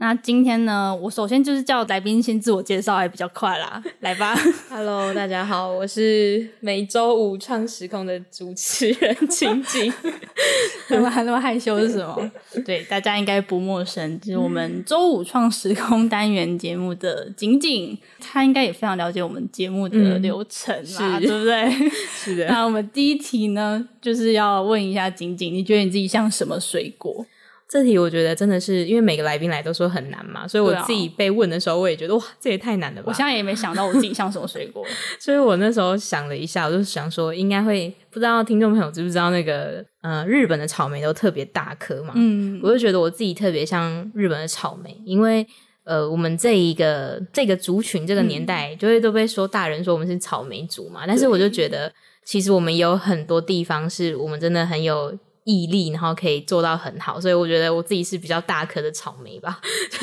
那今天呢，我首先就是叫来宾先自我介绍，还比较快啦。来吧，Hello，大家好，我是每周五创时空的主持人晴晴。怎么还那么害羞是什么？对，大家应该不陌生，就是我们周五创时空单元节目的景景，他应该也非常了解我们节目的流程啦，对不对？是的。那我们第一题呢，就是要问一下景景，你觉得你自己像什么水果？这题我觉得真的是，因为每个来宾来都说很难嘛，所以我自己被问的时候，我也觉得哇，这也太难了吧！我现在也没想到我自己像什么水果，所以我那时候想了一下，我就想说，应该会不知道听众朋友知不知道那个呃，日本的草莓都特别大颗嘛，嗯，我就觉得我自己特别像日本的草莓，因为呃，我们这一个这个族群这个年代，就会都被说大人说我们是草莓族嘛，但是我就觉得其实我们有很多地方是我们真的很有。毅力，然后可以做到很好，所以我觉得我自己是比较大颗的草莓吧。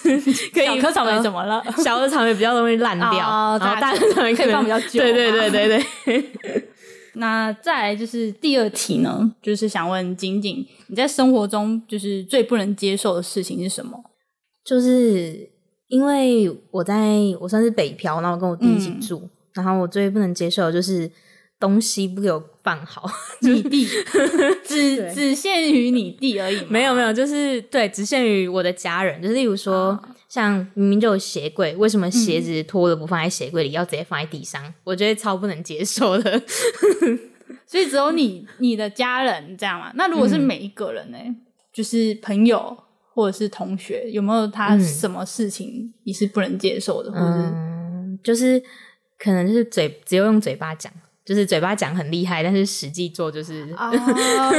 小颗草莓怎么了？小的草莓比较容易烂掉，然后大的草莓可以放比较久。对对对对对。那再来就是第二题呢，就是想问晶晶，你在生活中就是最不能接受的事情是什么？就是因为我在我算是北漂，然后跟我弟一起住，然后我最不能接受的就是。东西不给我放好，你弟只只限于你弟而已。没有没有，就是对，只限于我的家人。就是例如说，像明明就有鞋柜，为什么鞋子脱了不放在鞋柜里，要直接放在地上？我觉得超不能接受的。所以只有你你的家人这样嘛？那如果是每一个人呢？就是朋友或者是同学，有没有他什么事情你是不能接受的？嗯，就是可能就是嘴只有用嘴巴讲。就是嘴巴讲很厉害，但是实际做就是啊，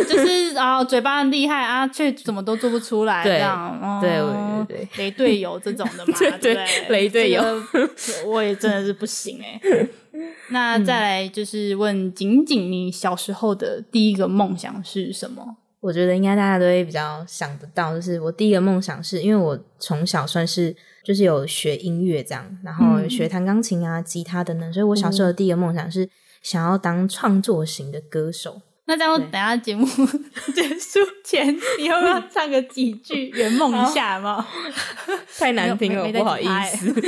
就是啊，嘴巴很厉害啊，却怎么都做不出来，这样，对对对，雷队友这种的嘛，对雷队友，我也真的是不行哎。那再来就是问仅仅，你小时候的第一个梦想是什么？我觉得应该大家都会比较想不到，就是我第一个梦想是因为我从小算是就是有学音乐这样，然后学弹钢琴啊、吉他等等，所以我小时候的第一个梦想是。想要当创作型的歌手，那这样等下节目 结束前，你要不要唱个几句圆梦一下吗？太难听了，不好意思。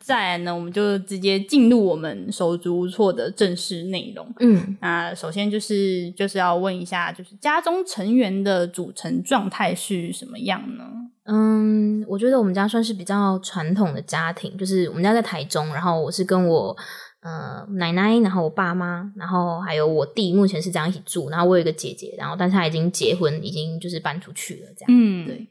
再来呢，我们就直接进入我们手足无措的正式内容。嗯，那首先就是就是要问一下，就是家中成员的组成状态是什么样呢？嗯，我觉得我们家算是比较传统的家庭，就是我们家在台中，然后我是跟我。呃，奶奶，然后我爸妈，然后还有我弟，目前是这样一起住。然后我有一个姐姐，然后但是她已经结婚，已经就是搬出去了，这样。嗯，对。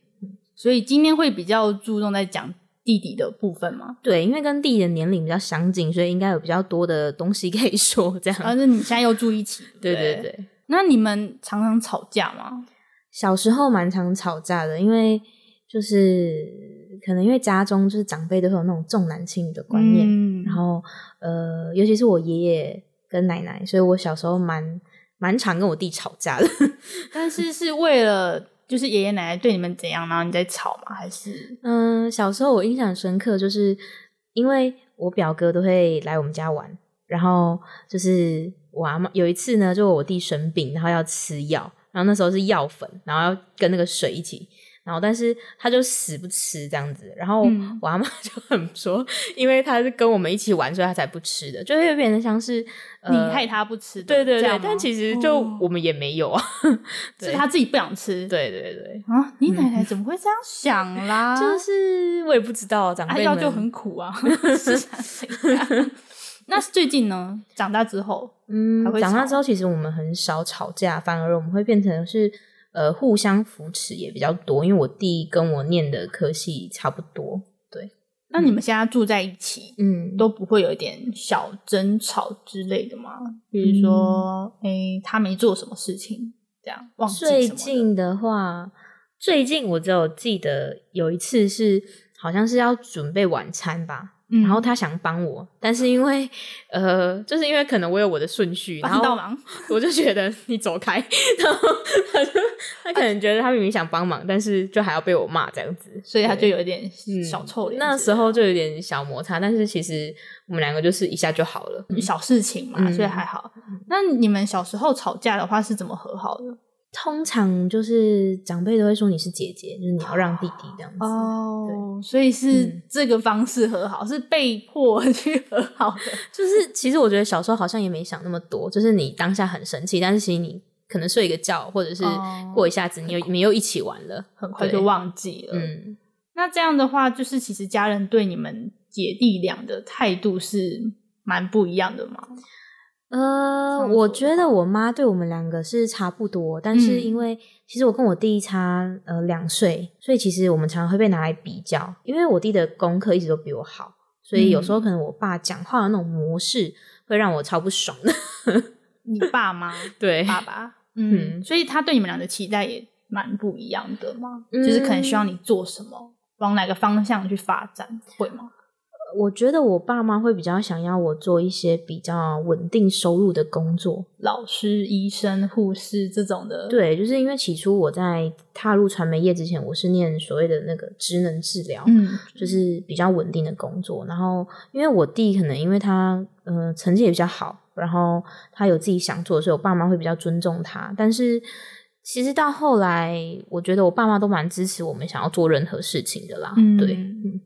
所以今天会比较注重在讲弟弟的部分吗？对，因为跟弟弟的年龄比较相近，所以应该有比较多的东西可以说。这样。而且你现在又住一起，对对对。那你们常常吵架吗？小时候蛮常吵架的，因为就是。可能因为家中就是长辈都会有那种重男轻女的观念，然后呃，尤其是我爷爷跟奶奶，所以我小时候蛮蛮常跟我弟吵架的。但是是为了就是爷爷奶奶对你们怎样，然后你在吵吗？还是嗯，小时候我印象深刻，就是因为我表哥都会来我们家玩，然后就是我阿妈有一次呢，就我弟生病，然后要吃药，然后那时候是药粉，然后要跟那个水一起。然后，但是他就死不吃这样子。然后我阿妈 就很说，因为他是跟我们一起玩，所以他才不吃的，就会变成像是你害他不吃。对对对，但其实就我们也没有啊，是他自己不想吃。对对对啊，你奶奶怎么会这样想啦？就是 我也不知道，长辈们就很苦啊。那最近呢？长大之后，嗯，长大之后其实我们很少吵架，反而我们会变成是。呃，互相扶持也比较多，因为我弟跟我念的科系差不多。对，那你们现在住在一起，嗯，都不会有一点小争吵之类的吗？比如说，哎，他没做什么事情，这样忘记最近的话，最近我只有记得有一次是好像是要准备晚餐吧，然后他想帮我，但是因为呃，就是因为可能我有我的顺序，然后 我就觉得你走开，然后他就他可能觉得他明明想帮忙，但是就还要被我骂这样子，所以他就有一点小臭脸。那时候就有点小摩擦，但是其实我们两个就是一下就好了，小事情嘛，所以还好。那你们小时候吵架的话是怎么和好的？通常就是长辈都会说你是姐姐，就是你要让弟弟这样子。哦，所以是这个方式和好，是被迫 去和好的。就是其实我觉得小时候好像也没想那么多，就是你当下很生气，但是其实你可能睡一个觉，或者是过一下子，你又你又一起玩了，很快就忘记了。嗯，那这样的话，就是其实家人对你们姐弟俩的态度是蛮不一样的嘛。呃，我觉得我妈对我们两个是差不多，但是因为其实我跟我弟差呃两岁，所以其实我们常常会被拿来比较。因为我弟的功课一直都比我好，所以有时候可能我爸讲话的那种模式会让我超不爽的。你爸妈对爸爸，嗯，所以他对你们俩的期待也蛮不一样的嘛，就是可能需要你做什么，往哪个方向去发展，会吗？我觉得我爸妈会比较想要我做一些比较稳定收入的工作，老师、医生、护士这种的。对，就是因为起初我在踏入传媒业之前，我是念所谓的那个职能治疗，嗯，就是比较稳定的工作。然后，因为我弟可能因为他呃成绩也比较好，然后他有自己想做，所以我爸妈会比较尊重他。但是其实到后来，我觉得我爸妈都蛮支持我们想要做任何事情的啦。对，嗯。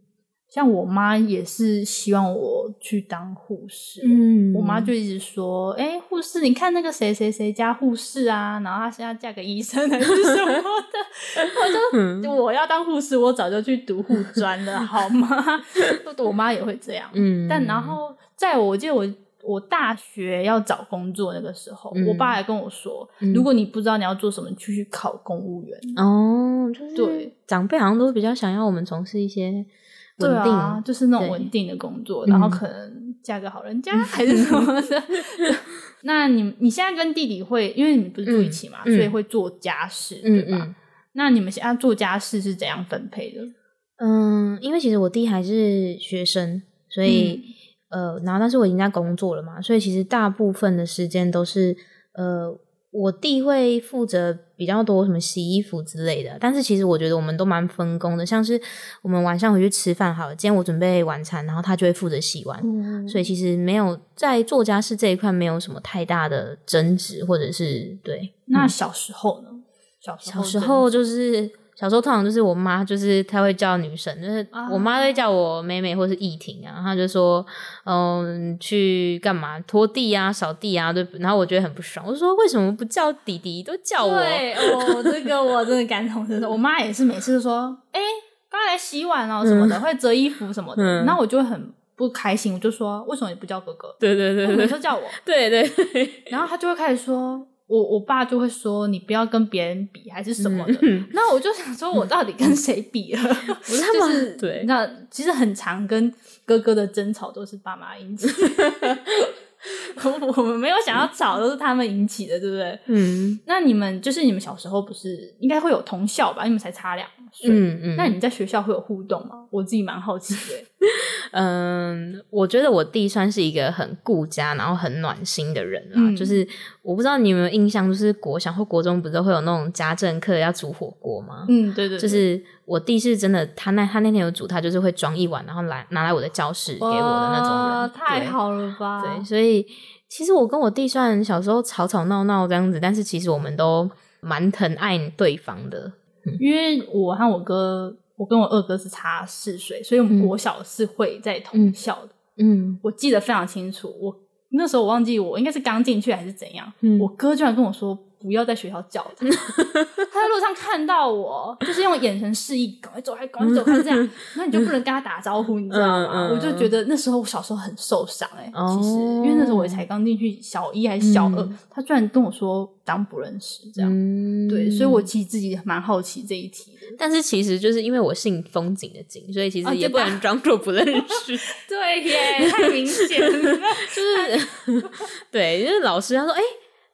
像我妈也是希望我去当护士，嗯，我妈就一直说，哎，护士，你看那个谁谁谁家护士啊，然后她现在嫁给医生还是什么的，我就我要当护士，我早就去读护专了，好吗？我妈也会这样，嗯，但然后在我记得我我大学要找工作那个时候，我爸还跟我说，如果你不知道你要做什么，就去考公务员哦，就是对长辈好像都比较想要我们从事一些。对啊，就是那种稳定的工作，然后可能嫁个好人家 还是什么的。那你你现在跟弟弟会，因为你们不是住一起嘛，所以会做家事，对吧？那你们现在做家事是怎样分配的？嗯，因为其实我弟还是学生，所以呃，然后但是我已经在工作了嘛，所以其实大部分的时间都是呃。我弟会负责比较多什么洗衣服之类的，但是其实我觉得我们都蛮分工的。像是我们晚上回去吃饭，好了，今天我准备晚餐，然后他就会负责洗碗，所以其实没有在做家事这一块没有什么太大的争执，或者是对。那小时候呢？小小时候就是。小时候通常就是我妈，就是她会叫女生，就是我妈会叫我妹妹或是艺婷啊，她就说，嗯，去干嘛拖地啊、扫地啊，对。然后我觉得很不爽，我说为什么不叫弟弟，都叫我？对，哦，这个我真的感同身受。我妈也是每次都说，哎，刚才洗碗哦什么的，会折衣服什么的，然后我就会很不开心，我就说为什么你不叫哥哥？对对对对，都叫我。对对，然后他就会开始说。我我爸就会说你不要跟别人比还是什么的，那我就想说我到底跟谁比了？就是对，那其实很常跟哥哥的争吵都是爸妈引起。我们没有想要吵，都是他们引起的，对不对？嗯。那你们就是你们小时候不是应该会有同校吧？你们才差两岁。嗯嗯。那你们在学校会有互动吗？我自己蛮好奇的。嗯，我觉得我弟算是一个很顾家，然后很暖心的人啊。就是我不知道你有没有印象，就是国小或国中不是会有那种家政课要煮火锅吗？嗯，对对。就是我弟是真的，他那他那天有煮，他就是会装一碗，然后来拿来我的教室给我的那种人。太好了吧？对，所以其实我跟我弟虽然小时候吵吵闹闹这样子，但是其实我们都蛮疼爱对方的。因为我和我哥。我跟我二哥是差四岁，所以我们国小是会在同校的。嗯，我记得非常清楚。我那时候我忘记我应该是刚进去还是怎样，我哥居然跟我说。不要在学校叫他，他在路上看到我，就是用眼神示意，赶快走开，赶快走开，这样，那你就不能跟他打招呼，你知道吗？我就觉得那时候我小时候很受伤，哎，其实。因为那时候我才刚进去小一还是小二，他居然跟我说当不认识，这样，对，所以我其实自己蛮好奇这一题的。但是其实就是因为我姓风景的景，所以其实也不能装作不认识。对耶，太明显了，就是对，就是老师他说，哎。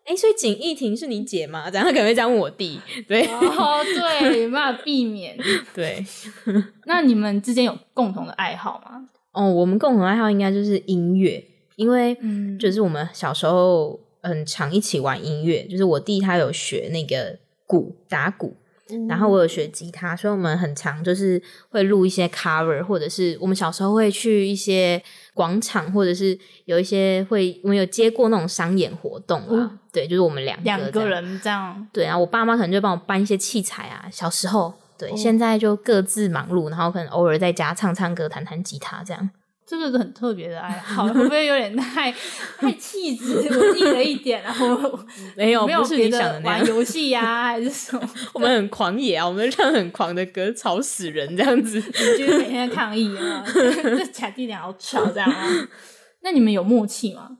哎，所以景逸婷是你姐吗？这样他可能会这样问我弟。对，哦，对，没办法避免。对，那你们之间有共同的爱好吗？哦，我们共同爱好应该就是音乐，因为就是我们小时候很常一起玩音乐，就是我弟他有学那个鼓打鼓。然后我有学吉他，所以我们很常就是会录一些 cover，或者是我们小时候会去一些广场，或者是有一些会我们有接过那种商演活动啊。对，就是我们两两个人这样。对啊，我爸妈可能就帮我搬一些器材啊。小时候，对，现在就各自忙碌，然后可能偶尔在家唱唱歌、弹弹吉他这样。这个是很特别的爱 好，会不会有点太 太气质文艺了一点？然后没有，没有别的玩游戏呀，还是什么？我们很狂野啊，我们唱很狂的歌，吵死人这样子。你就是每天抗议啊，这假弟俩好吵这样啊？那你们有默契吗？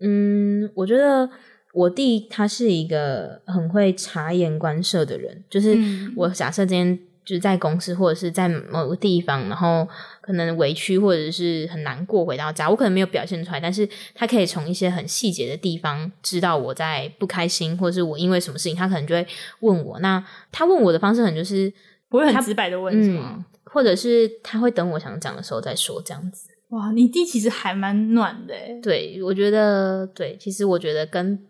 嗯，我觉得我弟他是一个很会察言观色的人，就是我假设今天。就是在公司或者是在某个地方，然后可能委屈或者是很难过，回到家，我可能没有表现出来，但是他可以从一些很细节的地方知道我在不开心，或者是我因为什么事情，他可能就会问我。那他问我的方式很就是不会很直白的问，嗯，或者是他会等我想讲的时候再说，这样子。哇，你弟其实还蛮暖的，对我觉得，对，其实我觉得跟。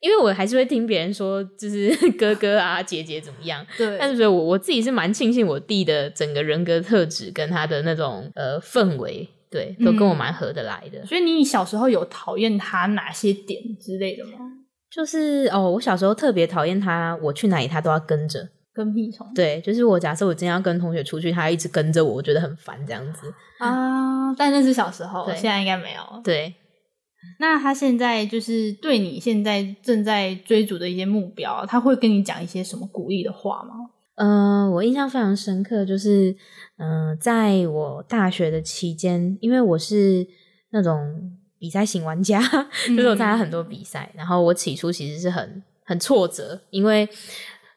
因为我还是会听别人说，就是 哥哥啊、姐姐怎么样。对，但是我我自己是蛮庆幸我弟的整个人格特质跟他的那种呃氛围，对，都跟我蛮合得来的。所以你小时候有讨厌他哪些点之类的吗？就是哦，我小时候特别讨厌他，我去哪里他都要跟着，跟屁虫。对，就是我假设我今天要跟同学出去，他一直跟着我，我觉得很烦这样子啊。但那是小时候，现在应该没有。对。那他现在就是对你现在正在追逐的一些目标，他会跟你讲一些什么鼓励的话吗？嗯，我印象非常深刻，就是嗯，在我大学的期间，因为我是那种比赛型玩家，就是我参加很多比赛，然后我起初其实是很很挫折，因为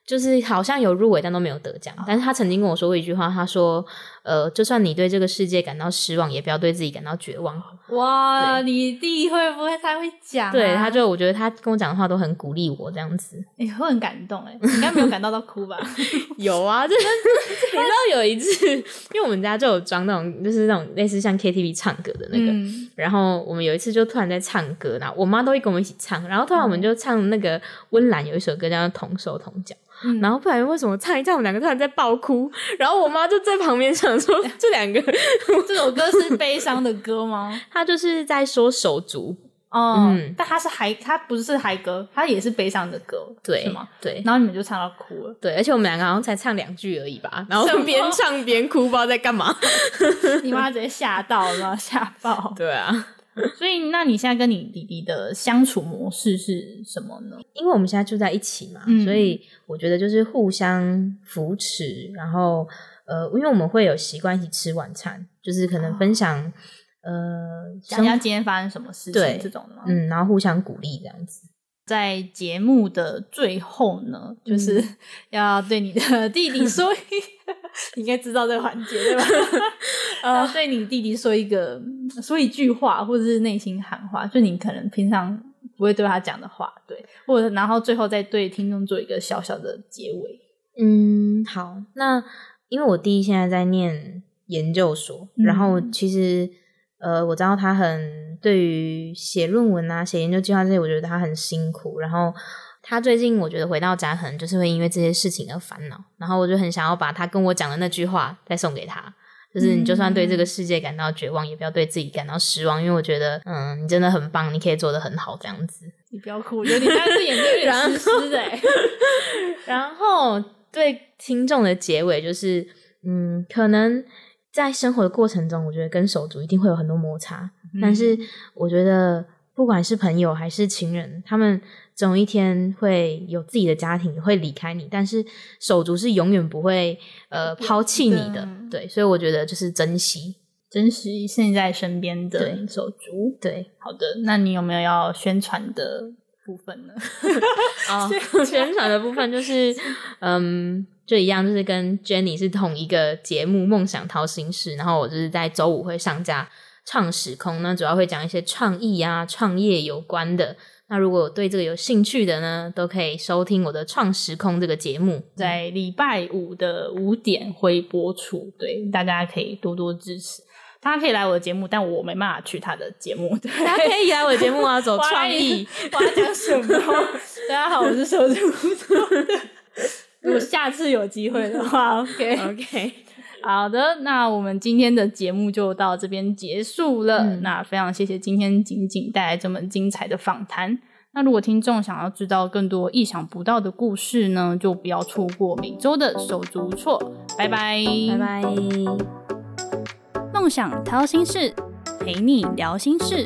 就是好像有入围，但都没有得奖。但是他曾经跟我说过一句话，他说。呃，就算你对这个世界感到失望，也不要对自己感到绝望。哇，你弟会不会他会讲？对，他就我觉得他跟我讲的话都很鼓励我这样子。哎，会很感动哎，应该没有感动到哭吧？有啊，就是 你知道有一次，因为我们家就有装那种，就是那种类似像 KTV 唱歌的那个，然后我们有一次就突然在唱歌，然后我妈都会跟我们一起唱，然后突然我们就唱那个温岚有一首歌叫《同手同脚》。然后不然为什么唱一唱，我们两个突然在爆哭？然后我妈就在旁边想说：“这两个 这首歌是悲伤的歌吗？”他就是在说手足哦，但他是嗨，他不是嗨歌，他也是悲伤的歌，对吗？对。然后你们就唱到哭了，对。而且我们两个好像才唱两句而已吧，然后边唱边哭，不知道在干嘛。你妈直接吓到了，吓爆。对啊。所以，那你现在跟你弟弟的相处模式是什么呢？因为我们现在住在一起嘛，所以我觉得就是互相扶持，然后呃，因为我们会有习惯一起吃晚餐，就是可能分享呃，讲讲今天发生什么事情这种的，嗯，然后互相鼓励这样子。在节目的最后呢，就是 要对你的弟弟说，你应该知道这个环节对吧？呃对你弟弟说一个说一句话，或者是内心喊话，就你可能平常不会对他讲的话，对，或者然后最后再对听众做一个小小的结尾。嗯，好，那因为我弟现在在念研究所，然后其实呃，我知道他很。对于写论文啊、写研究计划这些，我觉得他很辛苦。然后他最近，我觉得回到家可能就是会因为这些事情而烦恼。然后我就很想要把他跟我讲的那句话再送给他，就是你就算对这个世界感到绝望，也不要对自己感到失望，因为我觉得，嗯，你真的很棒，你可以做的很好，这样子。你不要哭，有点但是眼睛有点 湿湿的。然后对听众的结尾就是，嗯，可能在生活的过程中，我觉得跟手足一定会有很多摩擦。但是我觉得，不管是朋友还是情人，他们总有一天会有自己的家庭，会离开你。但是手足是永远不会呃抛弃你的，对。所以我觉得就是珍惜，珍惜现在身边的手足。对，好的。那你有没有要宣传的部分呢？啊 宣传的部分就是，嗯，就一样，就是跟 Jenny 是同一个节目《梦想掏心事》，然后我就是在周五会上架。创时空那，主要会讲一些创意啊、创业有关的。那如果对这个有兴趣的呢，都可以收听我的《创时空》这个节目，在礼拜五的五点会播出。对，大家可以多多支持。他可以来我的节目，但我没办法去他的节目。他可以来我的节目啊，走 创意。我要讲什么？大家好，我是手足的。如果下次有机会的话，OK OK。好的，那我们今天的节目就到这边结束了。那非常谢谢今天仅仅带来这么精彩的访谈。那如果听众想要知道更多意想不到的故事呢，就不要错过每周的手足错。拜拜，拜拜。梦想掏心事，陪你聊心事。